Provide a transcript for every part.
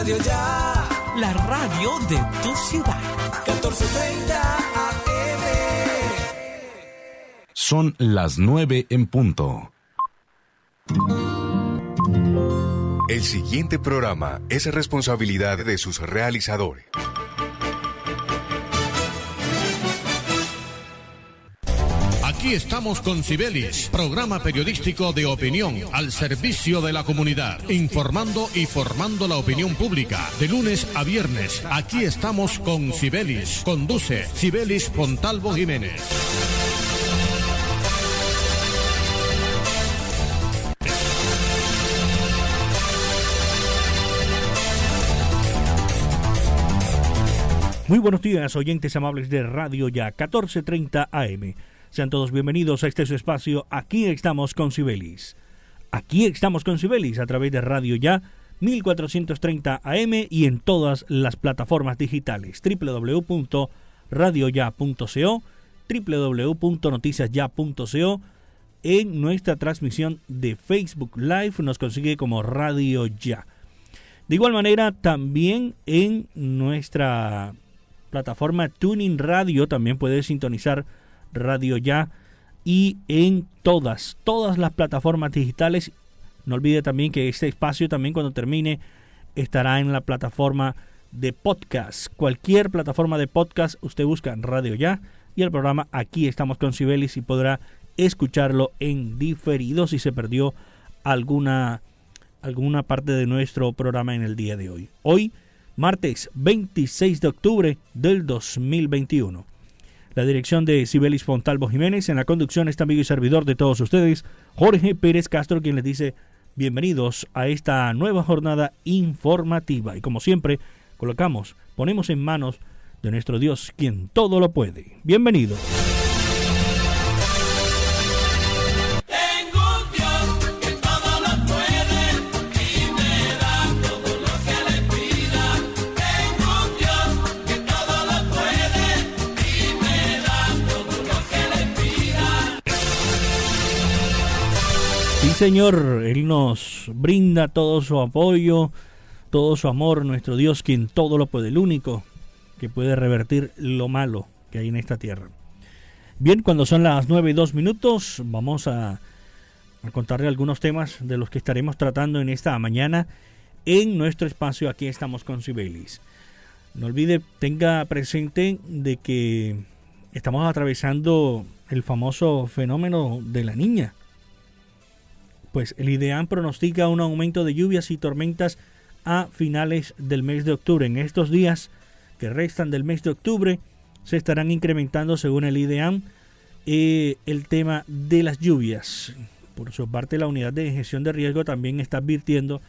Radio Ya. La radio de tu ciudad. 1430 AM. Son las nueve en punto. El siguiente programa es responsabilidad de sus realizadores. Aquí estamos con Cibelis, programa periodístico de opinión al servicio de la comunidad, informando y formando la opinión pública. De lunes a viernes, aquí estamos con Cibelis. Conduce Cibelis Pontalvo Jiménez. Muy buenos días, oyentes amables de Radio Ya 1430 AM. Sean todos bienvenidos a este su espacio. Aquí estamos con Cibelis. Aquí estamos con Cibelis a través de Radio Ya 1430 AM y en todas las plataformas digitales www.radioya.co, www.noticiasya.co. En nuestra transmisión de Facebook Live nos consigue como Radio Ya. De igual manera, también en nuestra plataforma Tuning Radio también puedes sintonizar Radio Ya y en todas, todas las plataformas digitales. No olvide también que este espacio también cuando termine estará en la plataforma de podcast. Cualquier plataforma de podcast usted busca Radio Ya y el programa Aquí estamos con Sibelis y podrá escucharlo en diferido si se perdió alguna alguna parte de nuestro programa en el día de hoy. Hoy martes 26 de octubre del 2021. La dirección de Sibelis Fontalvo Jiménez, en la conducción está amigo y servidor de todos ustedes, Jorge Pérez Castro, quien les dice bienvenidos a esta nueva jornada informativa. Y como siempre, colocamos, ponemos en manos de nuestro Dios, quien todo lo puede. Bienvenidos. Señor, Él nos brinda todo su apoyo, todo su amor, nuestro Dios, quien todo lo puede, el único que puede revertir lo malo que hay en esta tierra. Bien, cuando son las nueve y dos minutos, vamos a, a contarle algunos temas de los que estaremos tratando en esta mañana en nuestro espacio. Aquí estamos con Sibelis. No olvide, tenga presente de que estamos atravesando el famoso fenómeno de la niña pues el IDEAN pronostica un aumento de lluvias y tormentas a finales del mes de octubre. En estos días que restan del mes de octubre se estarán incrementando, según el IDEAN, eh, el tema de las lluvias. Por su parte, la unidad de gestión de riesgo también está advirtiendo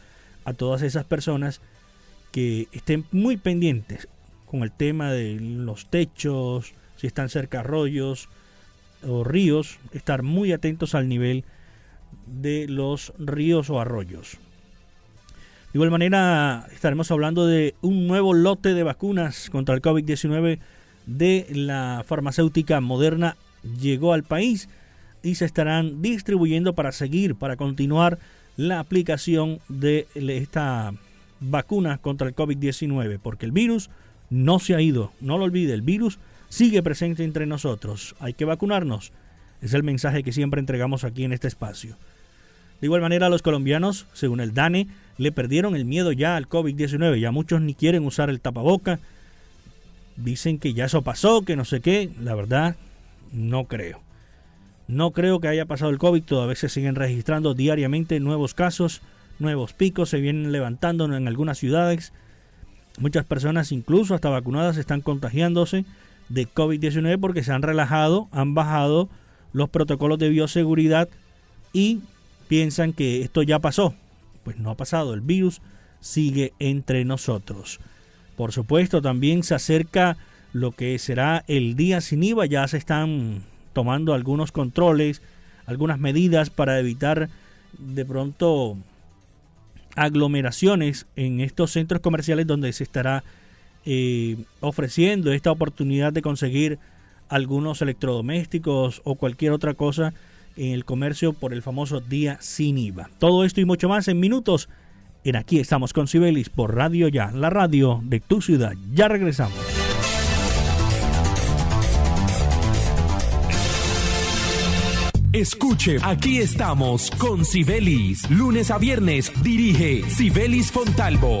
a todas esas personas que estén muy pendientes con el tema de los techos, si están cerca arroyos o ríos, estar muy atentos al nivel de los ríos o arroyos. De igual manera, estaremos hablando de un nuevo lote de vacunas contra el COVID-19 de la farmacéutica moderna llegó al país y se estarán distribuyendo para seguir, para continuar la aplicación de esta vacuna contra el COVID-19, porque el virus no se ha ido, no lo olvide, el virus sigue presente entre nosotros, hay que vacunarnos, es el mensaje que siempre entregamos aquí en este espacio. De igual manera, los colombianos, según el DANE, le perdieron el miedo ya al COVID-19. Ya muchos ni quieren usar el tapaboca. Dicen que ya eso pasó, que no sé qué. La verdad, no creo. No creo que haya pasado el COVID. Todavía se siguen registrando diariamente nuevos casos, nuevos picos. Se vienen levantando en algunas ciudades. Muchas personas, incluso hasta vacunadas, están contagiándose de COVID-19 porque se han relajado, han bajado los protocolos de bioseguridad y piensan que esto ya pasó. Pues no ha pasado, el virus sigue entre nosotros. Por supuesto, también se acerca lo que será el día sin IVA, ya se están tomando algunos controles, algunas medidas para evitar de pronto aglomeraciones en estos centros comerciales donde se estará eh, ofreciendo esta oportunidad de conseguir algunos electrodomésticos o cualquier otra cosa en el comercio por el famoso día sin IVA. Todo esto y mucho más en minutos en Aquí estamos con Sibelis por Radio Ya, la radio de tu ciudad. Ya regresamos. Escuche, aquí estamos con Sibelis. Lunes a viernes dirige Sibelis Fontalvo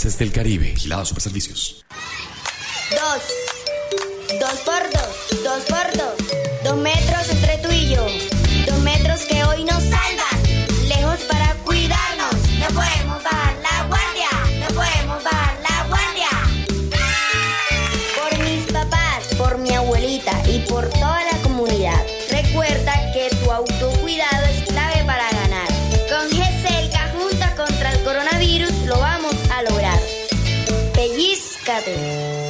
Gases del Caribe, Gilados Super Servicios. Dos. Dos por dos. Dos por dos. Dos metros entre tú y yo. Dos metros que hoy nos salvan. Lejos para cuidarnos. No podemos bajar la guardia. No podemos bajar la guardia. Por mis papás, por mi abuelita y por toda la comunidad. Recuerda que tu autocuidado es Pellizcate.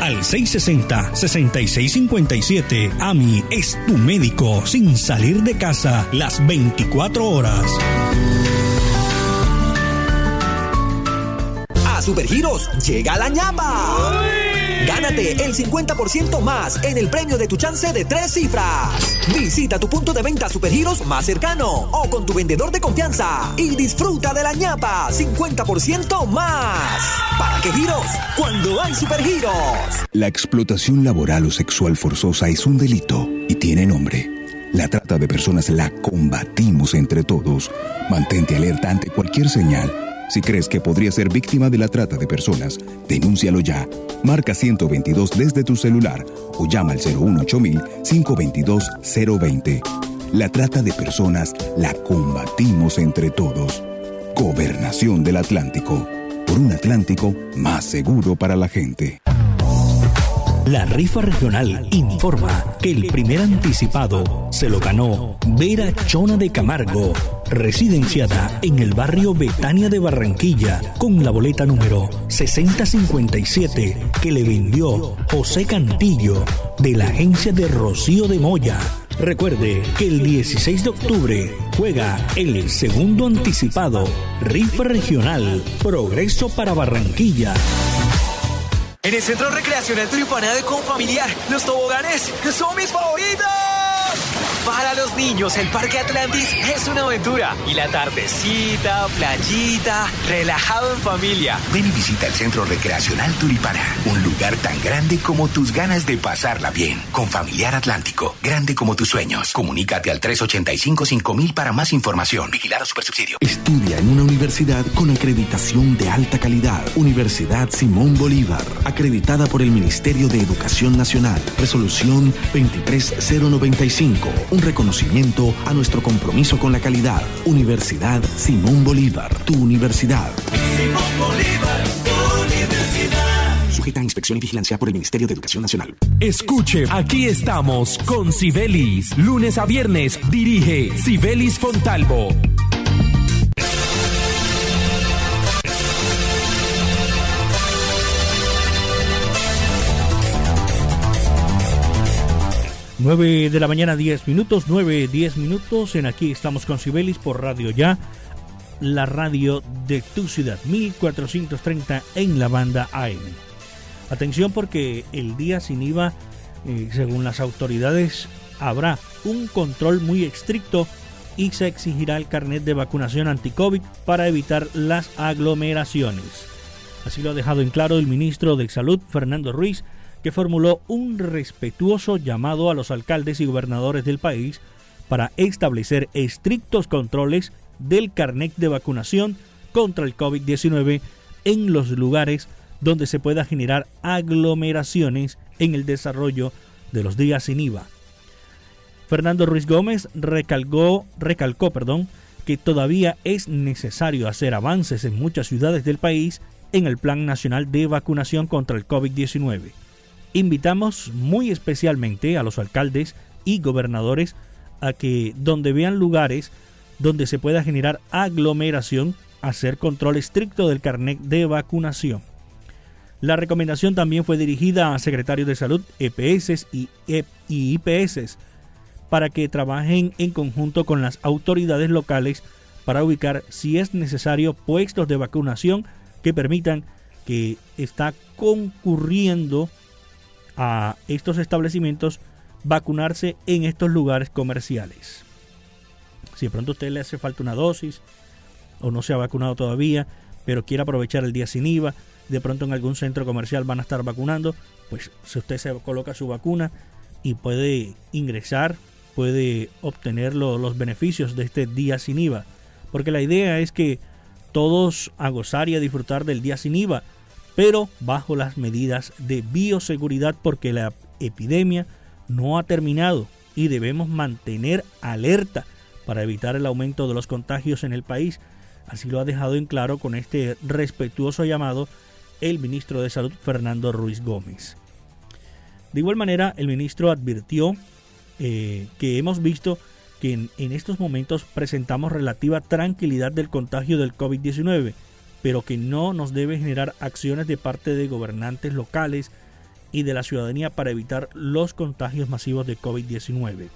al 660-6657. AMI es tu médico sin salir de casa las 24 horas. A Supergiros llega la ñapa. Gánate el 50% más en el premio de tu chance de tres cifras. Visita tu punto de venta Supergiros más cercano o con tu vendedor de confianza y disfruta de la ñapa 50% más. ¿Para qué giros? Cuando hay Supergiros. La explotación laboral o sexual forzosa es un delito y tiene nombre. La trata de personas la combatimos entre todos. Mantente alerta ante cualquier señal si crees que podría ser víctima de la trata de personas, denúncialo ya. Marca 122 desde tu celular o llama al 018-522-020. La trata de personas la combatimos entre todos. Gobernación del Atlántico. Por un Atlántico más seguro para la gente. La rifa regional informa que el primer anticipado se lo ganó Vera Chona de Camargo, residenciada en el barrio Betania de Barranquilla, con la boleta número 6057 que le vendió José Cantillo de la agencia de Rocío de Moya. Recuerde que el 16 de octubre juega el segundo anticipado Rifa Regional Progreso para Barranquilla. En el Centro Recreacional Tulipana de Confamiliar, los toboganes son mis favoritos. Para los niños, el Parque Atlantis es una aventura. Y la tardecita, playita, relajado en familia. Ven y visita el Centro Recreacional Tulipana. Un lugar tan grande como tus ganas de pasarla bien. Con Familiar Atlántico. Grande como tus sueños. Comunícate al 385-5000 para más información. Vigilado Supersubsidio. Estudia en una universidad con acreditación de alta calidad. Universidad Simón Bolívar. Acreditada por el Ministerio de Educación Nacional. Resolución 23095 un reconocimiento a nuestro compromiso con la calidad. Universidad Simón Bolívar, tu universidad. Simón Bolívar, tu universidad. Sujeta a inspección y vigilancia por el Ministerio de Educación Nacional. Escuche, aquí estamos con Sibelis. Lunes a viernes dirige Sibelis Fontalvo. Nueve de la mañana, 10 minutos, 9, 10 minutos. En aquí estamos con Sibelis por Radio Ya, la radio de tu ciudad, 1430 en la banda AM. Atención porque el día sin IVA, eh, según las autoridades, habrá un control muy estricto y se exigirá el carnet de vacunación anti-COVID para evitar las aglomeraciones. Así lo ha dejado en claro el ministro de Salud, Fernando Ruiz, que formuló un respetuoso llamado a los alcaldes y gobernadores del país para establecer estrictos controles del carnet de vacunación contra el COVID-19 en los lugares donde se pueda generar aglomeraciones en el desarrollo de los días sin IVA. Fernando Ruiz Gómez recalcó, recalcó perdón, que todavía es necesario hacer avances en muchas ciudades del país en el Plan Nacional de Vacunación contra el COVID-19. Invitamos muy especialmente a los alcaldes y gobernadores a que donde vean lugares donde se pueda generar aglomeración, hacer control estricto del carnet de vacunación. La recomendación también fue dirigida a secretarios de salud, EPS y, IPS para que trabajen en conjunto con las autoridades locales para ubicar, si es necesario, puestos de vacunación que permitan que está concurriendo a estos establecimientos vacunarse en estos lugares comerciales. Si de pronto a usted le hace falta una dosis o no se ha vacunado todavía, pero quiere aprovechar el día sin IVA, de pronto en algún centro comercial van a estar vacunando, pues si usted se coloca su vacuna y puede ingresar, puede obtener los beneficios de este día sin IVA. Porque la idea es que todos a gozar y a disfrutar del día sin IVA, pero bajo las medidas de bioseguridad porque la epidemia no ha terminado y debemos mantener alerta para evitar el aumento de los contagios en el país. Así lo ha dejado en claro con este respetuoso llamado el ministro de Salud Fernando Ruiz Gómez. De igual manera, el ministro advirtió eh, que hemos visto que en, estos momentos presentamos relativa tranquilidad del contagio del COVID-19, pero que no nos debe generar acciones de parte de gobernantes locales y de la ciudadanía para evitar los contagios masivos de COVID-19.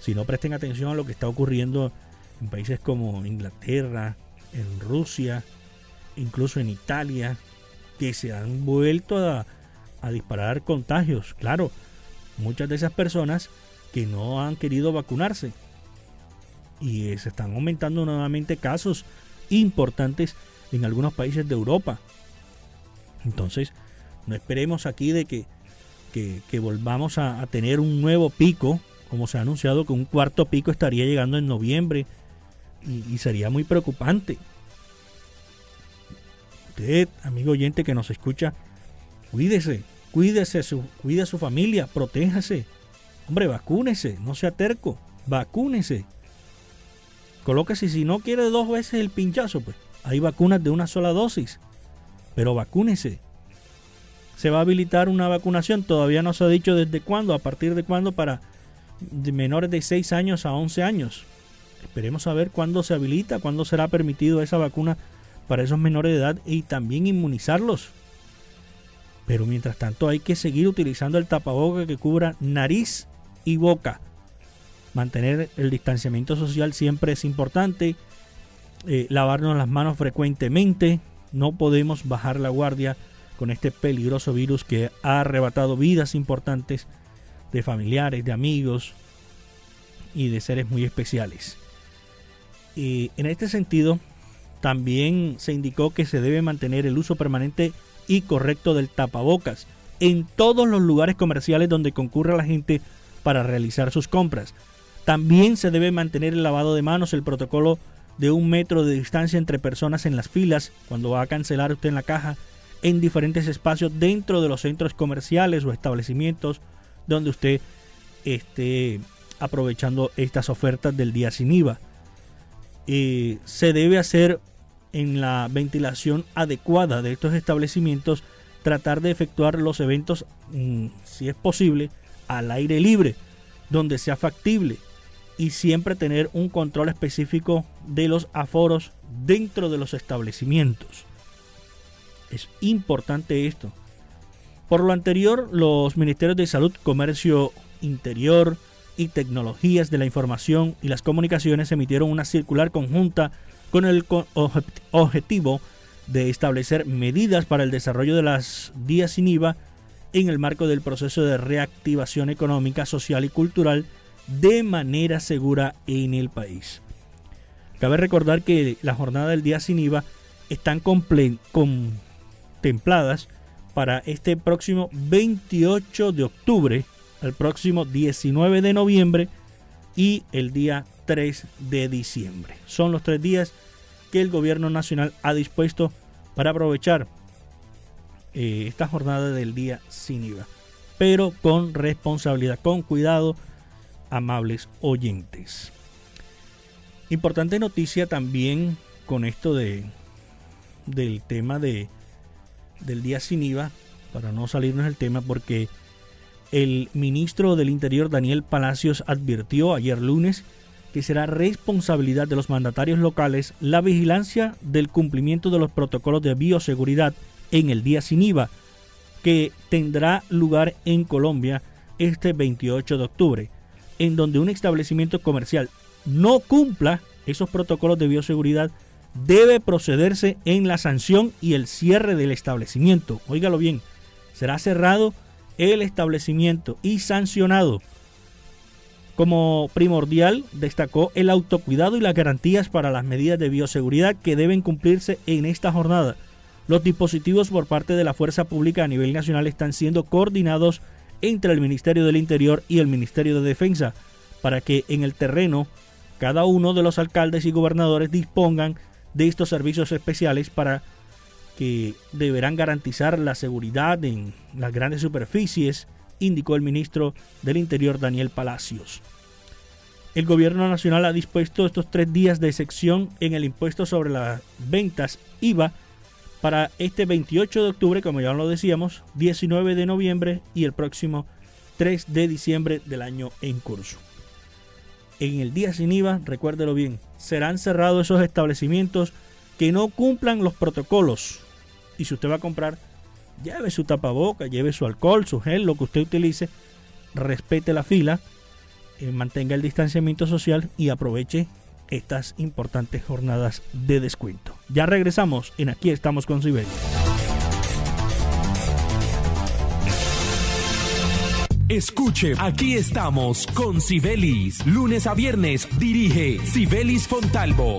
Si no presten atención a lo que está ocurriendo en países como Inglaterra, en Rusia, incluso en Italia, que se han vuelto a, a disparar contagios. Claro, muchas de esas personas que no han querido vacunarse. Y se están aumentando nuevamente casos importantes en algunos países de Europa. Entonces, no esperemos aquí de que, que, volvamos a, tener un nuevo pico, como se ha anunciado que un cuarto pico estaría llegando en noviembre y, sería muy preocupante. Usted, amigo oyente que nos escucha, cuídese, cuídese, su, cuide a su familia, protéjase, Hombre, vacúnese, no sea terco, vacúnese. Colóquese, si no quiere dos veces el pinchazo, pues hay vacunas de una sola dosis, pero vacúnese. Se va a habilitar una vacunación, todavía no se ha dicho desde cuándo, a partir de cuándo para menores de 6 años a 11 años. Esperemos a ver cuándo se habilita, cuándo será permitido esa vacuna para esos menores de edad y también inmunizarlos. Pero mientras tanto hay que seguir utilizando el tapaboca que cubra nariz y boca. Mantener el distanciamiento social siempre es importante. Eh, lavarnos las manos frecuentemente. No podemos bajar la guardia con este peligroso virus que ha arrebatado vidas importantes de familiares, de amigos y de seres muy especiales. Y en este sentido, también se indicó que se debe mantener el uso permanente y correcto del tapabocas en todos los lugares comerciales donde concurra la gente para realizar sus compras. También se debe mantener el lavado de manos, el protocolo de un metro de distancia entre personas en las filas cuando va a cancelar usted en la caja en diferentes espacios dentro de los centros comerciales o establecimientos donde usted esté aprovechando estas ofertas del día sin IVA. Eh, se debe hacer en la ventilación adecuada de estos establecimientos tratar de efectuar los eventos, mm, si es posible, al aire libre, donde sea factible y siempre tener un control específico de los aforos dentro de los establecimientos. Es importante esto. Por lo anterior, los Ministerios de Salud, Comercio Interior y Tecnologías de la Información y las Comunicaciones emitieron una circular conjunta con el objetivo de establecer medidas para el desarrollo de las días sin IVA en el marco del proceso de reactivación económica, social y cultural de manera segura en el país. Cabe recordar que la jornada del día sin IVA están contempladas para este próximo 28 de octubre, el próximo 19 de noviembre y el día 3 de diciembre. Son los tres días que el gobierno nacional ha dispuesto para aprovechar eh, esta jornada del día sin IVA, pero con responsabilidad, con cuidado, amables oyentes. Importante noticia también con esto de del tema de del día sin IVA, para no salirnos del tema, porque el ministro del Interior Daniel Palacios advirtió ayer lunes que será responsabilidad de los mandatarios locales la vigilancia del cumplimiento de los protocolos de bioseguridad en el día sin IVA, que tendrá lugar en Colombia este 28 de octubre, en donde un establecimiento comercial no cumpla esos protocolos de bioseguridad, debe procederse en la sanción y el cierre del establecimiento. Óigalo bien, será cerrado el establecimiento y sancionado como primordial destacó el autocuidado y las garantías para las medidas de bioseguridad que deben cumplirse en esta jornada. Los dispositivos por parte de la Fuerza Pública a nivel nacional están siendo coordinados entre el Ministerio del Interior y el Ministerio de Defensa para que en el terreno cada uno de los alcaldes y gobernadores dispongan de estos servicios especiales para que deberán garantizar la seguridad en las grandes superficies, indicó el ministro del Interior Daniel Palacios. El gobierno nacional ha dispuesto estos tres días de sección en el impuesto sobre las ventas IVA para este 28 de octubre, como ya lo decíamos, 19 de noviembre y el próximo 3 de diciembre del año en curso. En el día sin IVA, recuérdelo bien, serán cerrados esos establecimientos que no cumplan los protocolos. Y si usted va a comprar, lleve su tapaboca, lleve su alcohol, su gel, lo que usted utilice, respete la fila, eh, mantenga el distanciamiento social y aproveche estas importantes jornadas de descuento. Ya regresamos en Aquí estamos con Sibelis. Escuche, aquí estamos con Sibelis. Lunes a viernes dirige Sibelis Fontalvo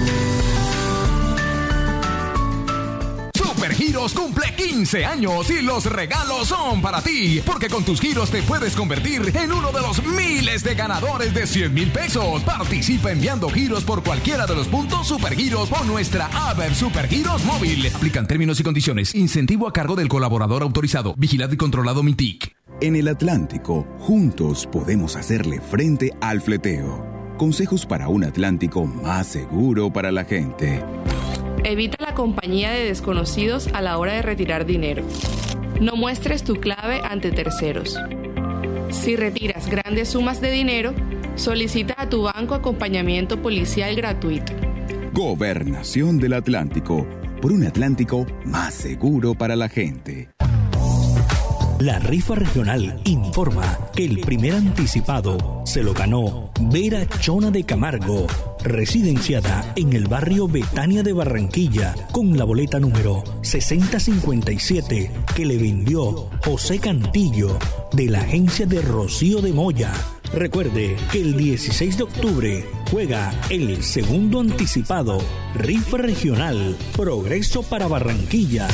Giros cumple 15 años y los regalos son para ti, porque con tus giros te puedes convertir en uno de los miles de ganadores de 100 mil pesos. Participa enviando giros por cualquiera de los puntos Supergiros o nuestra app Supergiros móvil. Aplican términos y condiciones. Incentivo a cargo del colaborador autorizado, vigilado y controlado MITIC. En el Atlántico, juntos podemos hacerle frente al fleteo. Consejos para un Atlántico más seguro para la gente. Evita la compañía de desconocidos a la hora de retirar dinero. No muestres tu clave ante terceros. Si retiras grandes sumas de dinero, solicita a tu banco acompañamiento policial gratuito. Gobernación del Atlántico, por un Atlántico más seguro para la gente. La rifa regional informa que el primer anticipado se lo ganó Vera Chona de Camargo, residenciada en el barrio Betania de Barranquilla, con la boleta número 6057 que le vendió José Cantillo de la agencia de Rocío de Moya. Recuerde que el 16 de octubre juega el segundo anticipado Rifa Regional Progreso para Barranquilla.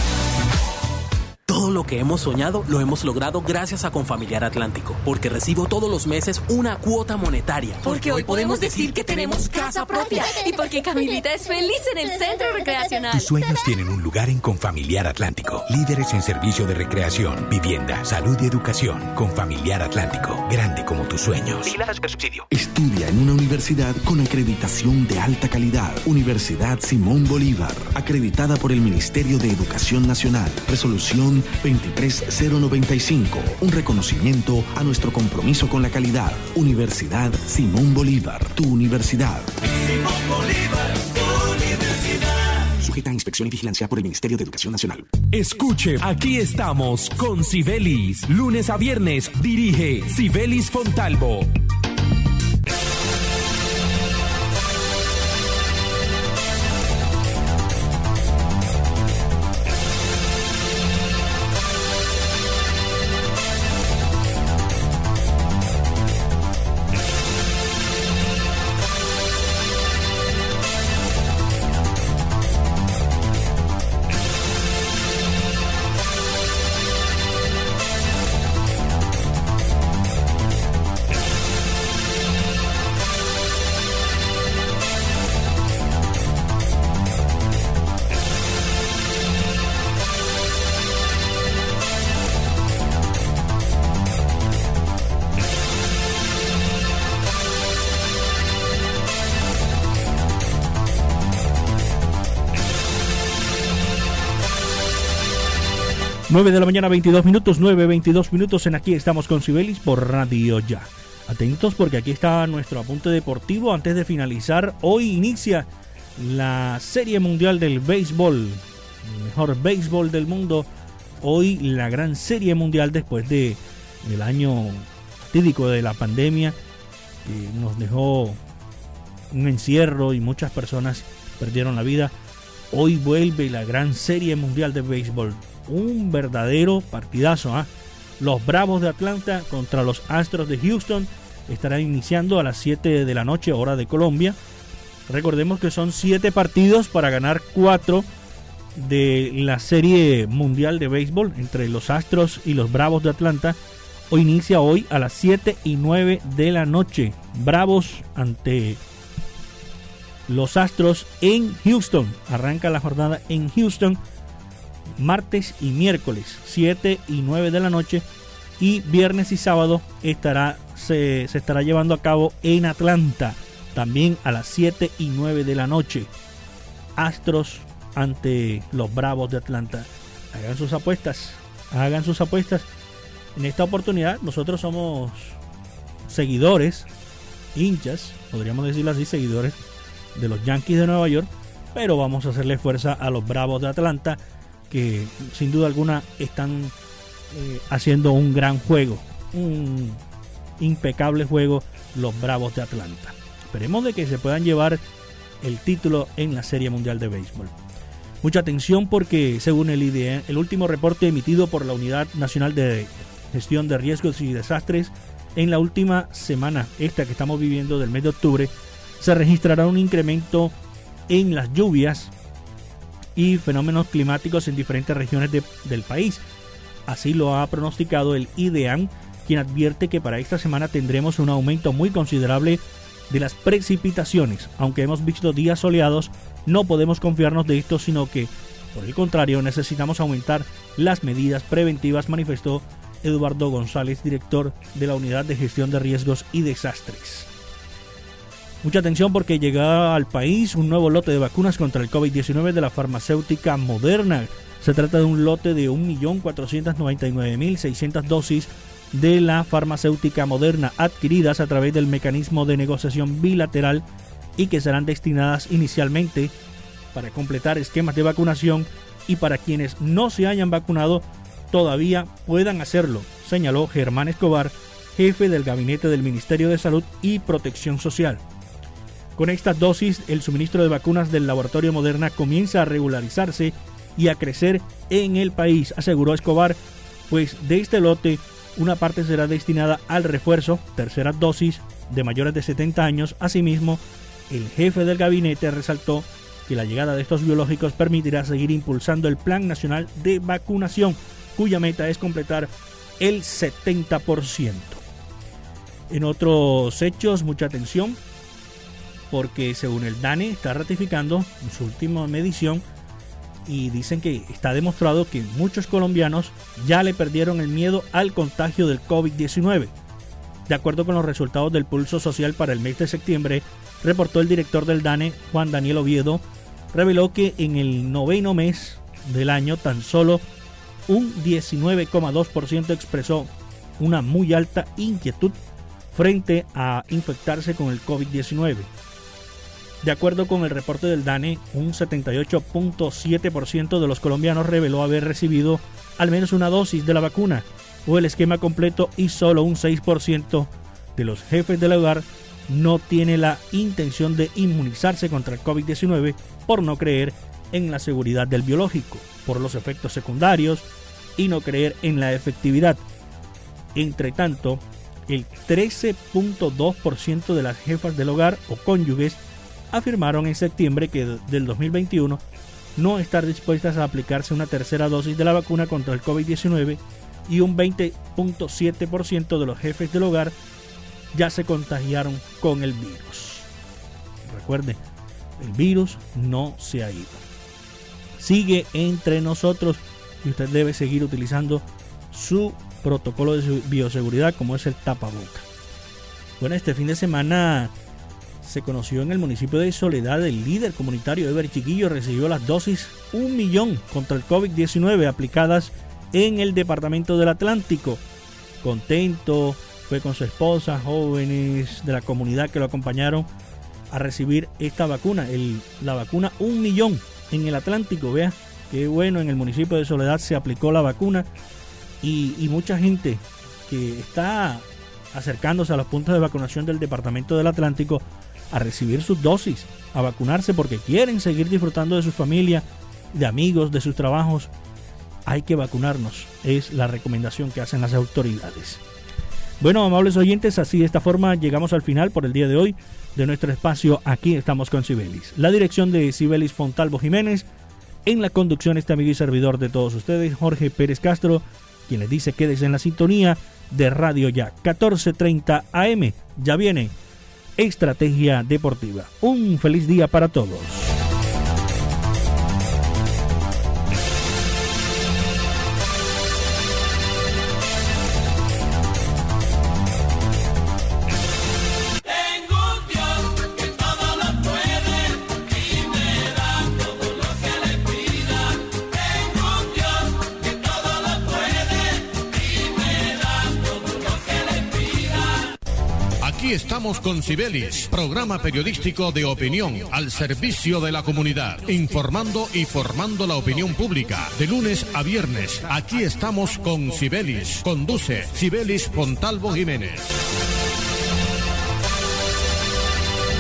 Todo lo que hemos soñado lo hemos logrado gracias a Confamiliar Atlántico, porque recibo todos los meses una cuota monetaria. Porque hoy podemos decir que tenemos casa propia y porque Camilita es feliz en el centro recreacional. Tus sueños tienen un lugar en Confamiliar Atlántico. Líderes en servicio de recreación, vivienda, salud y educación. Confamiliar Atlántico, grande como tus sueños. subsidio. Estudia en una universidad con acreditación de alta calidad. Universidad Simón Bolívar, acreditada por el Ministerio de Educación Nacional. Resolución 23095. Un reconocimiento a nuestro compromiso con la calidad. Universidad Simón Bolívar, tu universidad. Simón Bolívar, tu universidad. Sujeta a inspección y vigilancia por el Ministerio de Educación Nacional. Escuche, aquí estamos con Sibelis. Lunes a viernes dirige Sibelis Fontalvo. Nueve de la mañana, 22 minutos, 9, 22 minutos en aquí estamos con Sibelis por Radio Ya. Atentos porque aquí está nuestro apunte deportivo. Antes de finalizar, hoy inicia la Serie Mundial del Béisbol, el mejor béisbol del mundo. Hoy la gran Serie Mundial después de el año tídico de la pandemia que nos dejó un encierro y muchas personas perdieron la vida. Hoy vuelve la gran Serie Mundial de Béisbol. Un verdadero partidazo. ¿ah? Los Bravos de Atlanta contra los Astros de Houston estarán iniciando a las 7 de la noche, hora de Colombia. Recordemos que son 7 partidos para ganar 4 de la Serie Mundial de Béisbol entre los Astros y los Bravos de Atlanta. Hoy inicia hoy a las 7 y 9 de la noche. Bravos ante los Astros en Houston. Arranca la jornada en Houston martes y miércoles 7 y 9 de la noche y viernes y sábado estará, se, se estará llevando a cabo en Atlanta también a las 7 y 9 de la noche. Astros ante los Bravos de Atlanta. Hagan sus apuestas, hagan sus apuestas. En esta oportunidad nosotros somos seguidores, hinchas, podríamos decirlo así, seguidores de los Yankees de Nueva York, pero vamos a hacerle fuerza a los Bravos de Atlanta que sin duda alguna están eh, haciendo un gran juego, un impecable juego los Bravos de Atlanta. Esperemos de que se puedan llevar el título en la Serie Mundial de Béisbol. Mucha atención porque según el IDE, el último reporte emitido por la Unidad Nacional de Gestión de Riesgos y Desastres, en la última semana, esta que estamos viviendo del mes de octubre, se registrará un incremento en las lluvias y fenómenos climáticos en diferentes regiones de, del país. Así lo ha pronosticado el IDEAM, quien advierte que para esta semana tendremos un aumento muy considerable de las precipitaciones. Aunque hemos visto días soleados, no podemos confiarnos de esto, sino que, por el contrario, necesitamos aumentar las medidas preventivas, manifestó Eduardo González, director de la Unidad de Gestión de Riesgos y Desastres. Mucha atención porque llega al país un nuevo lote de vacunas contra el COVID-19 de la farmacéutica Moderna. Se trata de un lote de 1.499.600 dosis de la farmacéutica Moderna adquiridas a través del mecanismo de negociación bilateral y que serán destinadas inicialmente para completar esquemas de vacunación y para quienes no se hayan vacunado todavía puedan hacerlo, señaló Germán Escobar, jefe del gabinete del Ministerio de Salud y Protección Social. Con estas dosis, el suministro de vacunas del laboratorio Moderna comienza a regularizarse y a crecer en el país, aseguró Escobar, pues de este lote una parte será destinada al refuerzo, tercera dosis, de mayores de 70 años. Asimismo, el jefe del gabinete resaltó que la llegada de estos biológicos permitirá seguir impulsando el Plan Nacional de Vacunación, cuya meta es completar el 70%. En otros hechos, mucha atención, porque según el DANE está ratificando en su última medición y dicen que está demostrado que muchos colombianos ya le perdieron el miedo al contagio del COVID-19. De acuerdo con los resultados del pulso social para el mes de septiembre, reportó el director del DANE, Juan Daniel Oviedo, reveló que en el noveno mes del año tan solo un 19,2% expresó una muy alta inquietud frente a infectarse con el COVID-19. De acuerdo con el reporte del DANE, un 78.7% de los colombianos reveló haber recibido al menos una dosis de la vacuna o el esquema completo y solo un 6% de los jefes del hogar no tiene la intención de inmunizarse contra el COVID-19 por no creer en la seguridad del biológico, por los efectos secundarios y no creer en la efectividad. Entre tanto, el 13.2% de las jefas del hogar o cónyuges afirmaron en septiembre que del 2021 no estar dispuestas a aplicarse una tercera dosis de la vacuna contra el COVID-19 y un 20.7% de los jefes del hogar ya se contagiaron con el virus. Recuerde, el virus no se ha ido. Sigue entre nosotros y usted debe seguir utilizando su protocolo de bioseguridad como es el tapaboca. Bueno, este fin de semana se conoció en el municipio de Soledad el líder comunitario Ever Chiquillo recibió las dosis un millón contra el COVID-19 aplicadas en el departamento del Atlántico. Contento, fue con su esposa, jóvenes de la comunidad que lo acompañaron a recibir esta vacuna, el, la vacuna un millón en el Atlántico. Vea, qué bueno, en el municipio de Soledad se aplicó la vacuna y, y mucha gente que está acercándose a los puntos de vacunación del departamento del Atlántico a recibir sus dosis, a vacunarse porque quieren seguir disfrutando de su familia, de amigos, de sus trabajos. Hay que vacunarnos, es la recomendación que hacen las autoridades. Bueno, amables oyentes, así de esta forma llegamos al final por el día de hoy de nuestro espacio Aquí estamos con Sibelis. La dirección de Sibelis Fontalvo Jiménez, en la conducción este amigo y servidor de todos ustedes, Jorge Pérez Castro, quien les dice quédese en la sintonía de Radio Ya, 14.30 AM. Ya viene Estrategia Deportiva. Un feliz día para todos. Con Cibelis, programa periodístico de opinión al servicio de la comunidad, informando y formando la opinión pública. De lunes a viernes, aquí estamos con Cibelis. Conduce Cibelis Pontalvo Jiménez.